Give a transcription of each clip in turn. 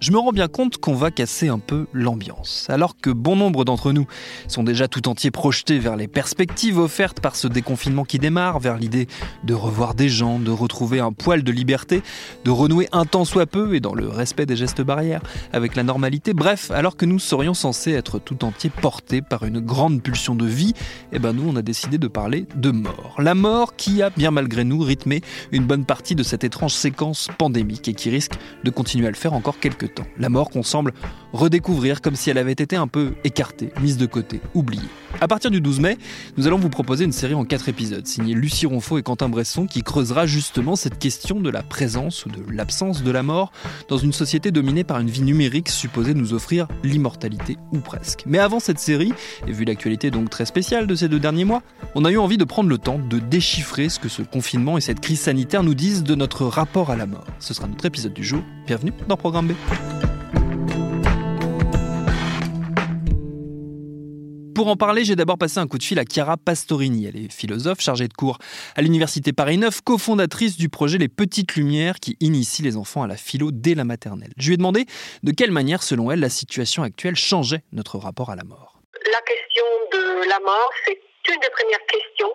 Je me rends bien compte qu'on va casser un peu l'ambiance. Alors que bon nombre d'entre nous sont déjà tout entiers projetés vers les perspectives offertes par ce déconfinement qui démarre, vers l'idée de revoir des gens, de retrouver un poil de liberté, de renouer un temps soit peu et dans le respect des gestes barrières avec la normalité. Bref, alors que nous serions censés être tout entiers portés par une grande pulsion de vie, eh ben nous on a décidé de parler de mort. La mort qui a bien malgré nous rythmé une bonne partie de cette étrange séquence pandémique et qui risque de continuer à le faire encore quelques temps. La mort qu'on semble redécouvrir comme si elle avait été un peu écartée, mise de côté, oubliée. À partir du 12 mai, nous allons vous proposer une série en quatre épisodes, signée Lucie Ronfaux et Quentin Bresson, qui creusera justement cette question de la présence ou de l'absence de la mort dans une société dominée par une vie numérique supposée nous offrir l'immortalité ou presque. Mais avant cette série, et vu l'actualité donc très spéciale de ces deux derniers mois, on a eu envie de prendre le temps de déchiffrer ce que ce confinement et cette crise sanitaire nous disent de notre rapport à la mort. Ce sera notre épisode du jour. Bienvenue dans Programme B. Pour en parler, j'ai d'abord passé un coup de fil à Chiara Pastorini. Elle est philosophe chargée de cours à l'Université Paris 9, cofondatrice du projet Les Petites Lumières qui initie les enfants à la philo dès la maternelle. Je lui ai demandé de quelle manière, selon elle, la situation actuelle changeait notre rapport à la mort. La question de la mort, c'est une des premières questions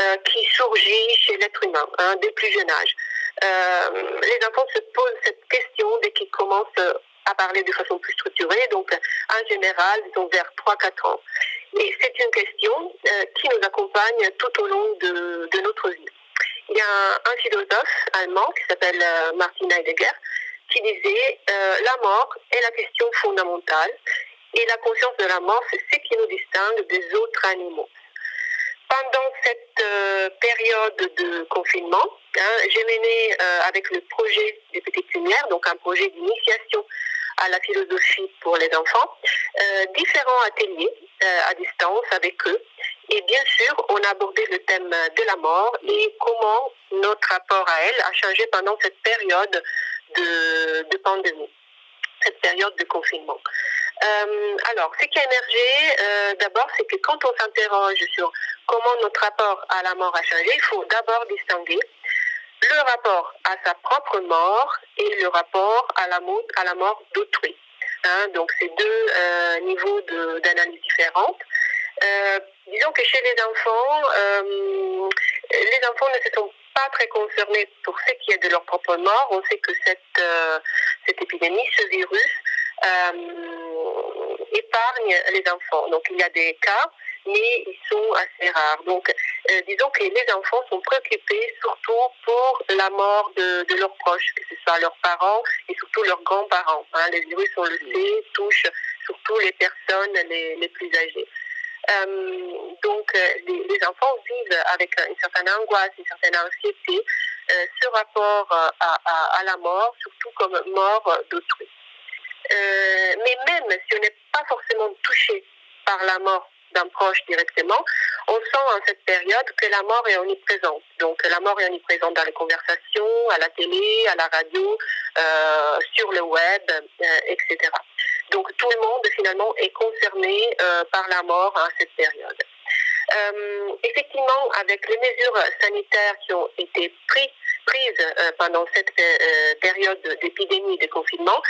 euh, qui surgit chez l'être humain, hein, dès plus jeune âge. Euh, les enfants se posent cette question dès qu'ils commencent à parler de façon plus structurée, donc en général, disons vers 3-4 ans. Et c'est une question euh, qui nous accompagne tout au long de, de, notre vie. Il y a un, philosophe allemand qui s'appelle euh, Martin Heidegger qui disait euh, la mort est la question fondamentale et la conscience de la mort, c'est ce qui nous distingue des autres animaux. Pendant cette période de confinement, hein, j'ai mené avec le projet des Petites Lumières, donc un projet d'initiation à la philosophie pour les enfants, euh, différents ateliers euh, à distance avec eux. Et bien sûr, on a abordé le thème de la mort et comment notre rapport à elle a changé pendant cette période de, pandémie, cette période de confinement. Euh, alors, ce qui a émergé, d'abord, c'est que quand on s'interroge sur comment notre rapport à la mort a changé, il faut d'abord distinguer le rapport à sa propre mort et le rapport à la mort, à d'autrui. Hein, donc, c'est deux euh, niveaux d'analyse différentes. Euh, disons que chez les enfants, euh, les enfants ne se sont pas très concernés pour ce qui est de leur propre mort. On sait que cette, cette épidémie, ce virus, épargne les enfants. Donc, il y a des cas mais ils sont assez rares. Donc, euh, disons que les enfants sont préoccupés surtout pour la mort de, leurs proches, que ce soit leurs parents et surtout leurs grands-parents. Hein. Les virus, on le sait, touchent surtout les personnes les, plus âgées. Euh, donc, euh, les, enfants vivent avec une certaine angoisse, une certaine anxiété, ce rapport à, la mort, surtout comme mort d'autrui. mais même si on n'est pas forcément touché par la mort d'un proche directement, on sent en cette période que la mort est omniprésente. Donc la mort est omniprésente dans les conversations, à la télé, à la radio, euh, sur le web, euh, etc. Donc tout le monde finalement est concerné euh, par la mort à cette période. effectivement, avec les mesures sanitaires qui ont été prises, pendant cette période d'épidémie de confinement,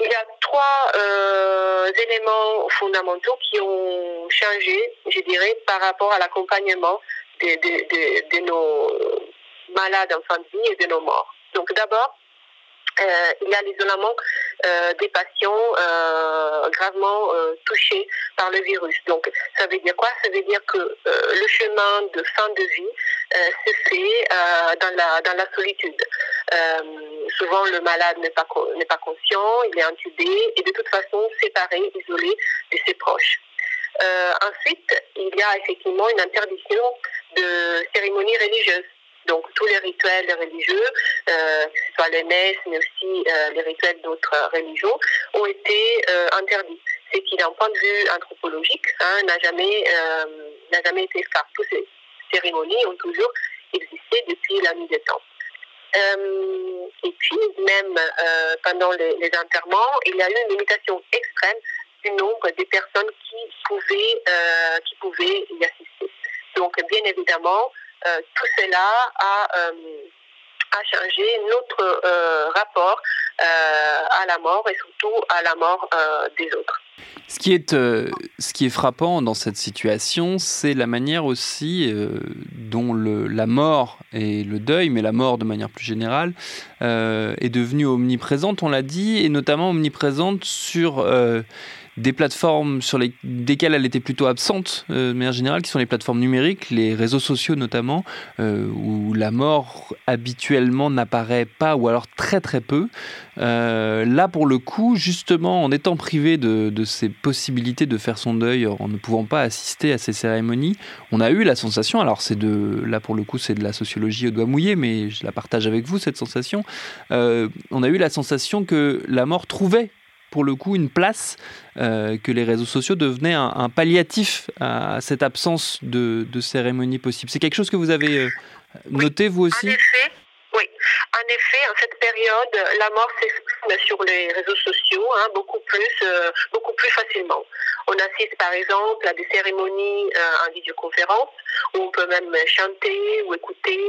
il y a trois euh, éléments fondamentaux qui ont changé, je dirais, par rapport à l'accompagnement de, nos malades en famille et de nos morts. Donc d'abord, euh, il y a l'isolement euh, des patients gravement touchés par le virus. Donc ça veut dire quoi? Ça veut dire que le chemin de fin de vie se fait dans, la, dans la solitude. Souvent le malade n'est pas, conscient, il est intubé et de toute façon séparé, isolé de ses proches. ensuite, il y a effectivement une interdiction de cérémonies religieuses. Donc tous les rituels religieux, euh, que ce soit les messes, mais aussi euh, les rituels d'autres religions, ont été euh, interdits. C'est qui, d'un point de vue anthropologique, hein, n'a jamais, été fait. Toutes ces cérémonies ont toujours existé depuis la nuit des temps. Et puis, même pendant les, les, enterrements, il y a eu une limitation extrême du nombre des personnes qui pouvaient, qui pouvaient y assister. Donc, bien évidemment, euh, tout cela a, euh, a changé notre euh, rapport à la mort et surtout à la mort des autres. Ce qui, est, ce qui est frappant dans cette situation, c'est la manière aussi dont le, la mort et le deuil, mais la mort de manière plus générale, est devenue omniprésente, on l'a dit, et notamment omniprésente sur des plateformes sur les, desquelles elle était plutôt absente, euh, de manière générale, qui sont les plateformes numériques, les réseaux sociaux notamment, euh, où la mort habituellement n'apparaît pas ou alors très très peu. Euh, là, pour le coup, justement, en étant privé de, de ces possibilités de faire son deuil, en ne pouvant pas assister à ces cérémonies, on a eu la sensation, alors c'est de, là pour le coup, c'est de la sociologie au doigt mouillé, mais je la partage avec vous, cette sensation, on a eu la sensation que la mort trouvait pour le coup une place, euh, que les réseaux sociaux devenaient un, palliatif à cette absence de, de cérémonie possible. C'est quelque chose que vous avez euh, noté vous aussi? En effet, oui. En effet, en cette période, la mort s'exprime sur les réseaux sociaux hein, beaucoup plus, euh, beaucoup plus facilement. On assiste par exemple à des cérémonies en vidéoconférence où on peut même chanter ou écouter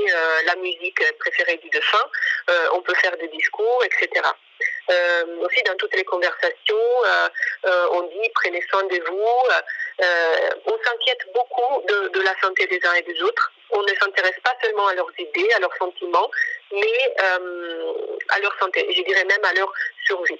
la musique préférée du défunt. on peut faire des discours, etc. Euh, aussi dans toutes les conversations, euh, euh, on dit prenez soin de vous. on s'inquiète beaucoup de, la santé des uns et des autres. On ne s'intéresse pas seulement à leurs idées, à leurs sentiments, mais à leur santé, je dirais même à leur survie.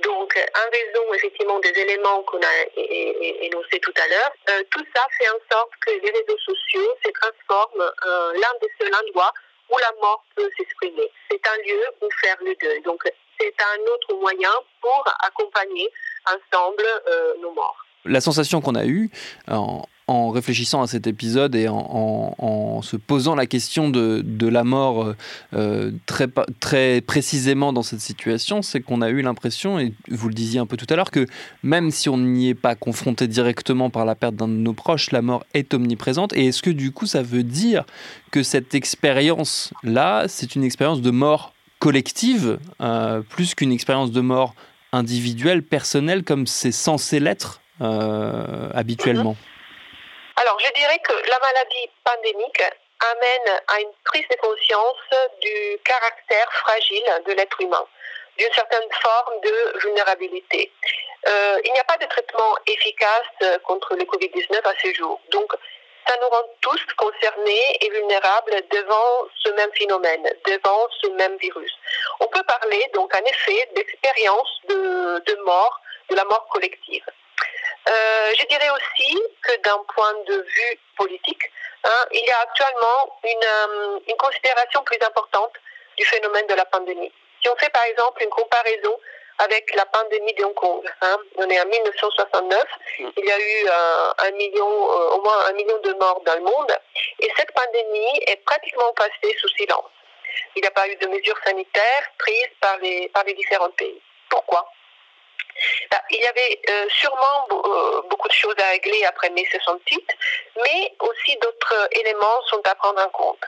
Donc, en raison effectivement des éléments qu'on a énoncés tout à l'heure, tout ça fait en sorte que les réseaux sociaux se transforment l'un des seuls endroits où la mort peut s'exprimer. C'est un lieu où faire le deuil. Donc, c'est un autre moyen pour accompagner ensemble euh, nos morts. La sensation qu'on a eue en, réfléchissant à cet épisode et en, se posant la question de, la mort euh, euh, très, très précisément dans cette situation, c'est qu'on a eu l'impression, et vous le disiez un peu tout à l'heure, que même si on n'y est pas confronté directement par la perte d'un de nos proches, la mort est omniprésente. Et est-ce que du coup ça veut dire que cette expérience-là, c'est une expérience de mort collective, euh, plus qu'une expérience de mort individuelle, personnelle, comme c'est censé l'être euh, habituellement Alors, je dirais que la maladie pandémique amène à une prise de conscience du caractère fragile de l'être humain, d'une certaine forme de vulnérabilité. Euh, il n'y a pas de traitement efficace contre le Covid-19 à ce jour. Donc, ça nous rend tous concernés et vulnérables devant ce même phénomène, devant ce même virus. On peut parler donc en effet d'expérience de, mort, de la mort collective. Euh, je dirais aussi que d'un point de vue politique, hein, il y a actuellement une, euh, une considération plus importante du phénomène de la pandémie. Si on fait par exemple une comparaison avec la pandémie de Hong Kong. Hein. On est en 1969. Mm. Il y a eu euh, un million, euh, au moins un million de morts dans le monde. Et cette pandémie est pratiquement passée sous silence. Il n'y a pas eu de mesures sanitaires prises par les, par les différents pays. Pourquoi? Bah, il y avait euh, sûrement beaucoup de choses à régler après mai 68, mais aussi d'autres éléments sont à prendre en compte.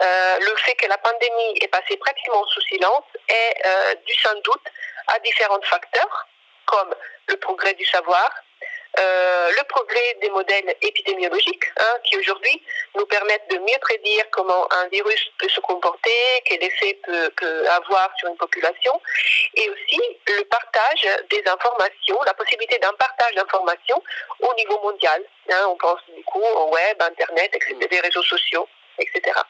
Le fait que la pandémie est passée pratiquement sous silence est dû sans doute à différents facteurs, comme le progrès du savoir, euh, le progrès des modèles épidémiologiques hein, qui aujourd'hui nous permettent de mieux prédire comment un virus peut se comporter, quel effet peut, peut avoir sur une population, et aussi le partage des informations, la possibilité d'un partage d'informations au niveau mondial. Hein, on pense du coup au web, Internet, etc., des réseaux sociaux, etc.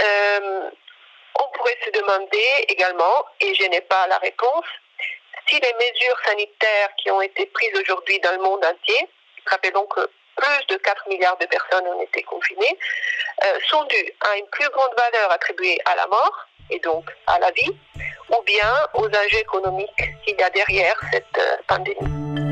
Euh, on pourrait se demander également, et je n'ai pas la réponse, si les mesures sanitaires qui ont été prises aujourd'hui dans le monde entier, rappelons que plus de 4 milliards de personnes ont été confinées, euh, sont dues à une plus grande valeur attribuée à la mort, et donc à la vie, ou bien aux enjeux économiques qu'il y a derrière cette euh, pandémie.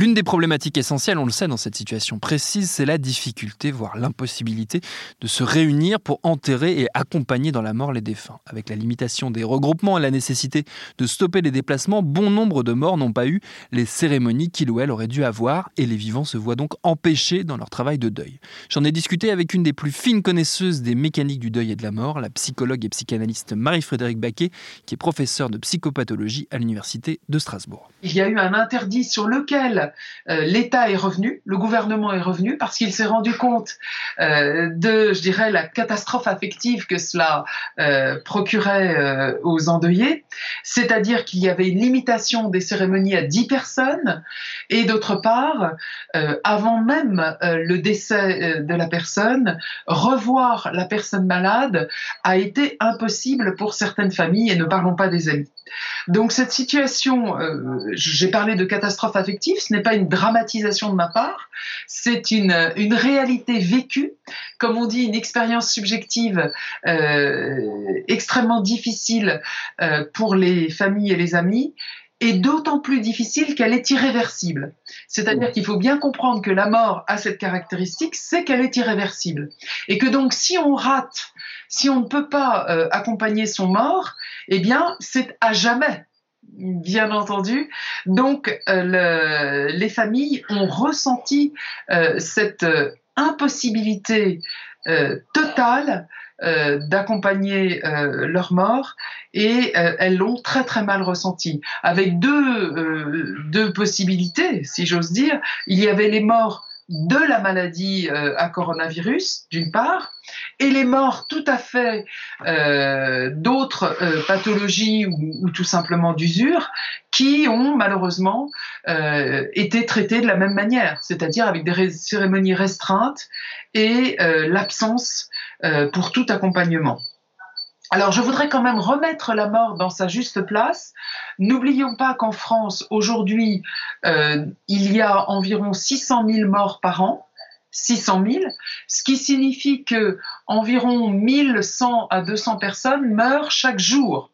L'une des problématiques essentielles, on le sait dans cette situation précise, c'est la difficulté, voire l'impossibilité de se réunir pour enterrer et accompagner dans la mort les défunts. Avec la limitation des regroupements et la nécessité de stopper les déplacements, bon nombre de morts n'ont pas eu les cérémonies qu'il ou elle aurait dû avoir et les vivants se voient donc empêchés dans leur travail de deuil. J'en ai discuté avec une des plus fines connaisseuses des mécaniques du deuil et de la mort, la psychologue et psychanalyste Marie-Frédéric Baquet, qui est professeure de psychopathologie à l'Université de Strasbourg. Il y a eu un interdit sur lequel l'État est revenu, le gouvernement est revenu parce qu'il s'est rendu compte euh, de, je dirais, la catastrophe affective que cela euh, procurait aux endeuillés, c'est-à-dire qu'il y avait une limitation des cérémonies à 10 personnes et d'autre part, avant même le décès de la personne, revoir la personne malade a été impossible pour certaines familles et ne parlons pas des amis. Donc cette situation, j'ai parlé de catastrophe affective, ce n'est pas une dramatisation de ma part, c'est une, une réalité vécue, comme on dit, une expérience subjective euh, extrêmement difficile euh, pour les familles et les amis, et d'autant plus difficile qu'elle est irréversible. C'est-à-dire qu'il faut bien comprendre que la mort a cette caractéristique, c'est qu'elle est irréversible. Et que donc si on rate, si on ne peut pas euh, accompagner son mort, eh bien c'est à jamais bien entendu. Donc, euh, les familles ont ressenti euh, cette impossibilité totale d'accompagner leur mort et elles l'ont très très mal ressenti. Avec deux possibilités, si j'ose dire. Il y avait les morts de la maladie euh, à coronavirus, d'une part, et les morts tout à fait euh, d'autres euh, pathologies ou, tout simplement d'usure qui ont malheureusement été traitées de la même manière, c'est-à-dire avec des cérémonies restreintes et l'absence pour tout accompagnement. Alors je voudrais quand même remettre la mort dans sa juste place. N'oublions pas qu'en France, aujourd'hui, euh, il y a environ 600 000 morts par an. 600 000, ce qui signifie que environ 1100 à 200 personnes meurent chaque jour.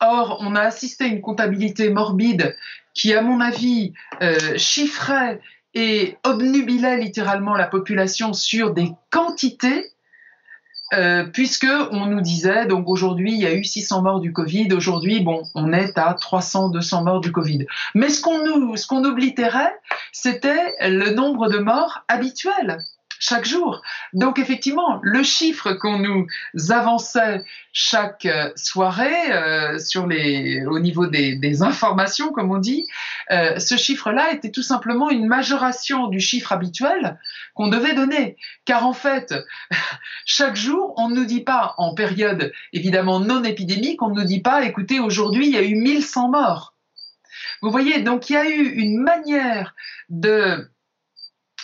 Or, on a assisté à une comptabilité morbide qui, à mon avis, euh, chiffrait et obnubilait littéralement la population sur des quantités euh, puisque on nous disait donc aujourd'hui il y a eu 600 morts du Covid, aujourd'hui bon on est à 300 200 morts du Covid. Mais ce qu'on nous ce qu'on oblitérait, c'était le nombre de morts habituels chaque jour. Donc effectivement, le chiffre qu'on nous avançait chaque euh, soirée euh, sur les, au niveau des, informations, comme on dit, euh, ce chiffre-là était tout simplement une majoration du chiffre habituel qu'on devait donner. Car en fait, chaque jour, on ne nous dit pas, en période évidemment non épidémique, on ne nous dit pas, écoutez, aujourd'hui, il y a eu 1100 morts. Vous voyez, donc il y a eu une manière de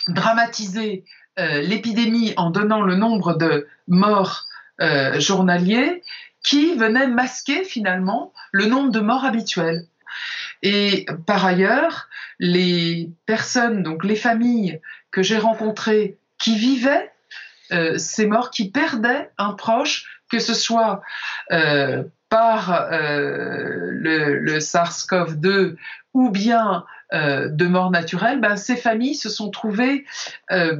dramatiser l'épidémie en donnant le nombre de morts euh, journaliers qui venait masquer finalement le nombre de morts habituels. Et par ailleurs, les personnes, donc les familles que j'ai rencontrées qui vivaient euh, ces morts, qui perdaient un proche, que ce soit par le, le SARS-CoV-2 ou bien euh, de mort naturelle, ben, ces familles se sont trouvées euh,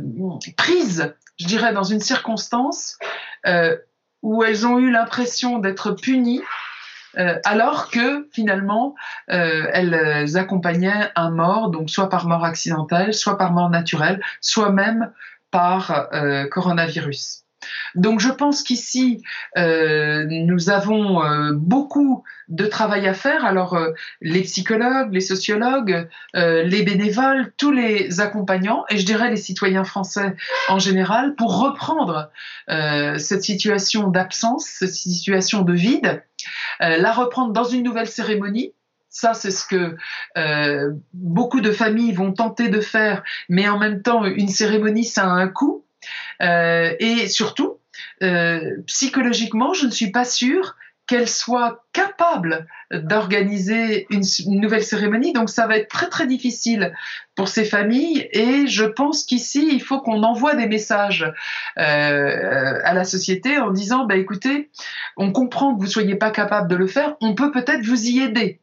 prises, je dirais, dans une circonstance euh, où elles ont eu l'impression d'être punies alors que finalement elles accompagnaient un mort, donc soit par mort accidentelle, soit par mort naturelle, soit même par coronavirus. Donc je pense qu'ici, euh, nous avons euh, beaucoup de travail à faire. Alors euh, les psychologues, les sociologues, les bénévoles, tous les accompagnants, et je dirais les citoyens français en général, pour reprendre cette situation d'absence, cette situation de vide, la reprendre dans une nouvelle cérémonie ça, c'est ce que beaucoup de familles vont tenter de faire, mais en même temps, une cérémonie, ça a un coût. Euh, et surtout, euh, psychologiquement, je ne suis pas sûre qu'elle soit capable d'organiser une, nouvelle cérémonie. Donc ça va être très très difficile pour ces familles et je pense qu'ici il faut qu'on envoie des messages à la société en disant bah écoutez, on comprend que vous soyez pas capable de le faire, on peut peut-être vous y aider.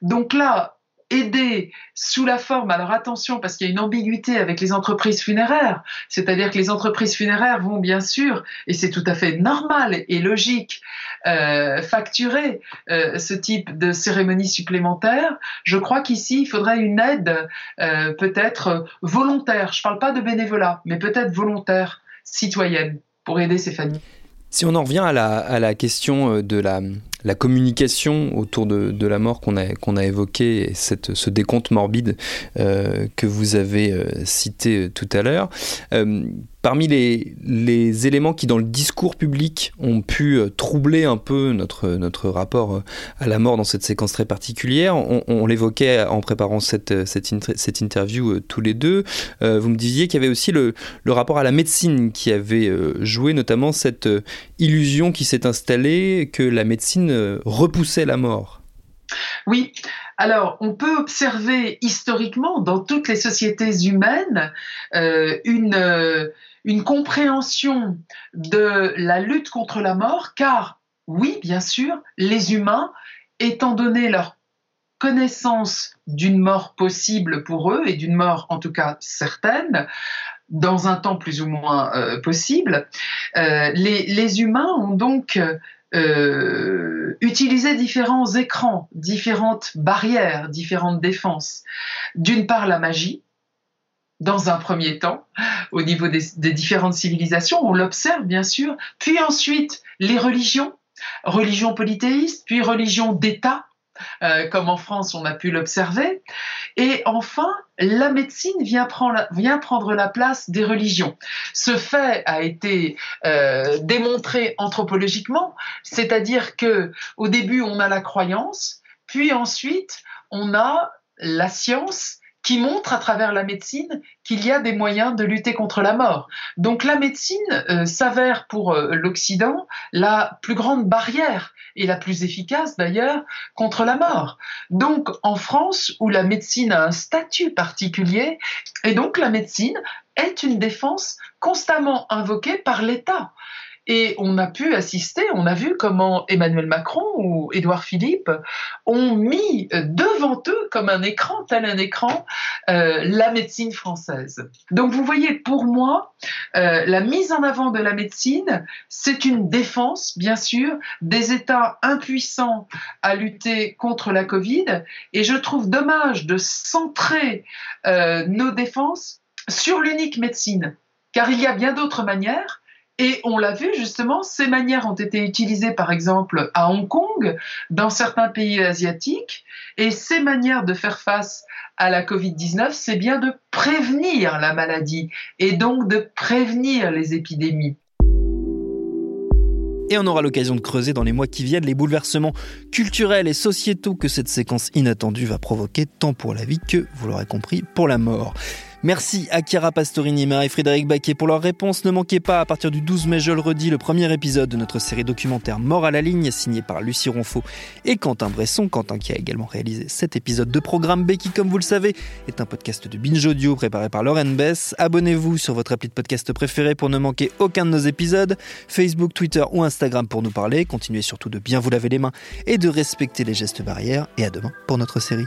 Donc là, aider sous la forme, alors attention parce qu'il y a une ambiguïté avec les entreprises funéraires, c'est-à-dire que les entreprises funéraires vont bien sûr, et c'est tout à fait normal et logique, euh, facturer euh, ce type de cérémonie supplémentaire. Je crois qu'ici, il faudrait une aide euh, peut-être volontaire, je ne parle pas de bénévolat, mais peut-être volontaire, citoyenne, pour aider ces familles. Si on en revient à la question de la la communication autour de, la mort qu'on a, qu'on a évoqué, et ce décompte morbide euh, que vous avez euh, cité euh, tout à l'heure. Parmi les, éléments qui, dans le discours public, ont pu troubler un peu notre, rapport à la mort dans cette séquence très particulière, on, l'évoquait en préparant cette, interview tous les deux. vous me disiez qu'il y avait aussi le, rapport à la médecine qui avait joué, notamment cette illusion qui s'est installée que la médecine euh, repoussait la mort. Oui, alors, on peut observer historiquement dans toutes les sociétés humaines euh, une, euh, une, compréhension de la lutte contre la mort, car oui, bien sûr, les humains, étant donné leur connaissance d'une mort possible pour eux, et d'une mort en tout cas certaine, dans un temps plus ou moins possible, les, les, humains ont donc euh, utiliser différents écrans, différentes barrières, différentes défenses. D'une part, la magie, dans un premier temps, au niveau des, des différentes civilisations, on l'observe bien sûr, puis ensuite les religions, religion polythéiste, puis religion d'État, euh, comme en France on a pu l'observer. Et enfin, la médecine vient prendre, la place des religions. Ce fait a été euh, démontré anthropologiquement, c'est-à-dire que au début on a la croyance, puis ensuite on a la science qui montre à travers la médecine qu'il y a des moyens de lutter contre la mort. Donc la médecine euh, s'avère pour euh, l'Occident la plus grande barrière et la plus efficace d'ailleurs contre la mort. Donc en France où la médecine a un statut particulier et donc la médecine est une défense constamment invoquée par l'État. Et on a pu assister, on a vu comment Emmanuel Macron ou Édouard Philippe ont mis devant eux, comme un écran, tel un écran, euh, la médecine française. Donc vous voyez, pour moi, euh, la mise en avant de la médecine, c'est une défense, bien sûr, des États impuissants à lutter contre la Covid. Et je trouve dommage de centrer euh, nos défenses sur l'unique médecine, car il y a bien d'autres manières. Et on l'a vu justement, ces manières ont été utilisées par exemple à Hong Kong, dans certains pays asiatiques, et ces manières de faire face à la Covid-19, c'est bien de prévenir la maladie et donc de prévenir les épidémies. Et on aura l'occasion de creuser dans les mois qui viennent les bouleversements culturels et sociétaux que cette séquence inattendue va provoquer tant pour la vie que, vous l'aurez compris, pour la mort. Merci à Chiara Pastorini et Frédéric Baquet pour leurs réponses. Ne manquez pas, à partir du 12 mai, je le redis, le premier épisode de notre série documentaire Mort à la ligne, signé par Lucie Ronfaux et Quentin Bresson. Quentin qui a également réalisé cet épisode de Programme B comme vous le savez, est un podcast de Binge Audio préparé par Lauren Bess. Abonnez-vous sur votre appli de podcast préféré pour ne manquer aucun de nos épisodes. Facebook, Twitter ou Instagram pour nous parler. Continuez surtout de bien vous laver les mains et de respecter les gestes barrières. Et à demain pour notre série.